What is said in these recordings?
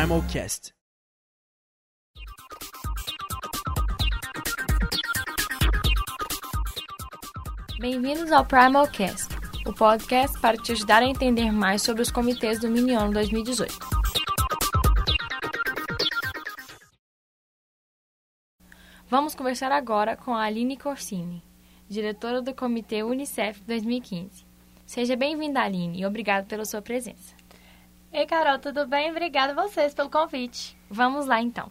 Primalcast. Bem-vindos ao Primalcast, o podcast para te ajudar a entender mais sobre os comitês do Mini Ano 2018. Vamos conversar agora com a Aline Corsini, diretora do Comitê Unicef 2015. Seja bem-vinda, Aline, e obrigado pela sua presença. Ei, Carol, tudo bem? Obrigada a vocês pelo convite. Vamos lá, então.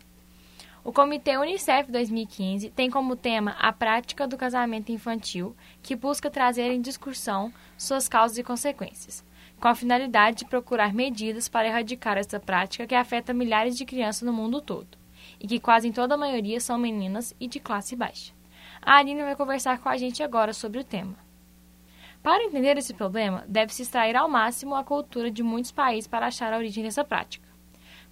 O Comitê Unicef 2015 tem como tema a prática do casamento infantil, que busca trazer em discussão suas causas e consequências, com a finalidade de procurar medidas para erradicar essa prática que afeta milhares de crianças no mundo todo, e que quase em toda a maioria são meninas e de classe baixa. A Aline vai conversar com a gente agora sobre o tema. Para entender esse problema, deve-se extrair ao máximo a cultura de muitos países para achar a origem dessa prática.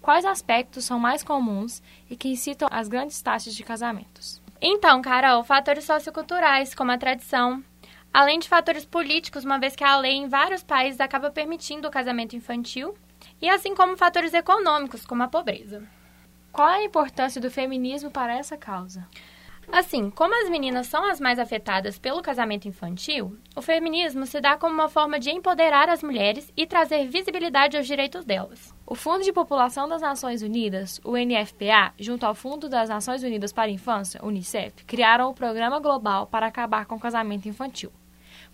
Quais aspectos são mais comuns e que incitam as grandes taxas de casamentos? Então, Carol, fatores socioculturais, como a tradição, além de fatores políticos, uma vez que a lei em vários países acaba permitindo o casamento infantil, e assim como fatores econômicos, como a pobreza. Qual é a importância do feminismo para essa causa? Assim, como as meninas são as mais afetadas pelo casamento infantil, o feminismo se dá como uma forma de empoderar as mulheres e trazer visibilidade aos direitos delas. O Fundo de População das Nações Unidas, o NFPA, junto ao Fundo das Nações Unidas para a Infância, UNICEF, criaram o Programa Global para acabar com o casamento infantil.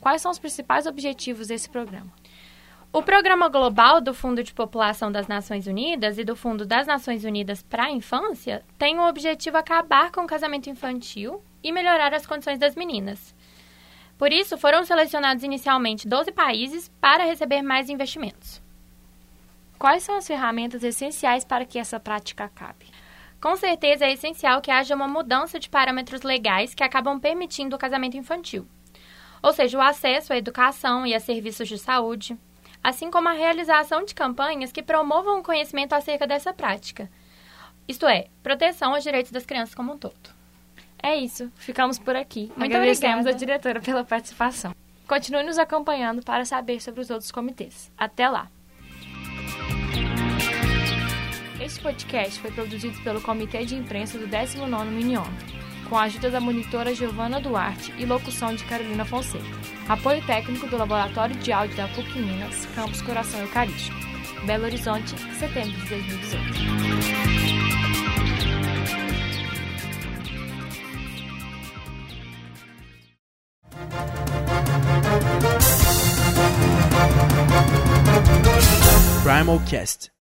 Quais são os principais objetivos desse programa? O Programa Global do Fundo de População das Nações Unidas e do Fundo das Nações Unidas para a Infância tem o objetivo acabar com o casamento infantil e melhorar as condições das meninas. Por isso, foram selecionados inicialmente 12 países para receber mais investimentos. Quais são as ferramentas essenciais para que essa prática acabe? Com certeza é essencial que haja uma mudança de parâmetros legais que acabam permitindo o casamento infantil, ou seja, o acesso à educação e a serviços de saúde, assim como a realização de campanhas que promovam o conhecimento acerca dessa prática, isto é, proteção aos direitos das crianças como um todo. É isso, ficamos por aqui. Muito Agradecemos obrigada. diretora pela participação. Continue nos acompanhando para saber sobre os outros comitês. Até lá! Este podcast foi produzido pelo Comitê de Imprensa do 19º Minion, com a ajuda da monitora Giovana Duarte e locução de Carolina Fonseca. Apoio técnico do Laboratório de Áudio da PUC Minas, Campus Coração Eucarístico. Belo Horizonte, setembro de 2018. Primalcast.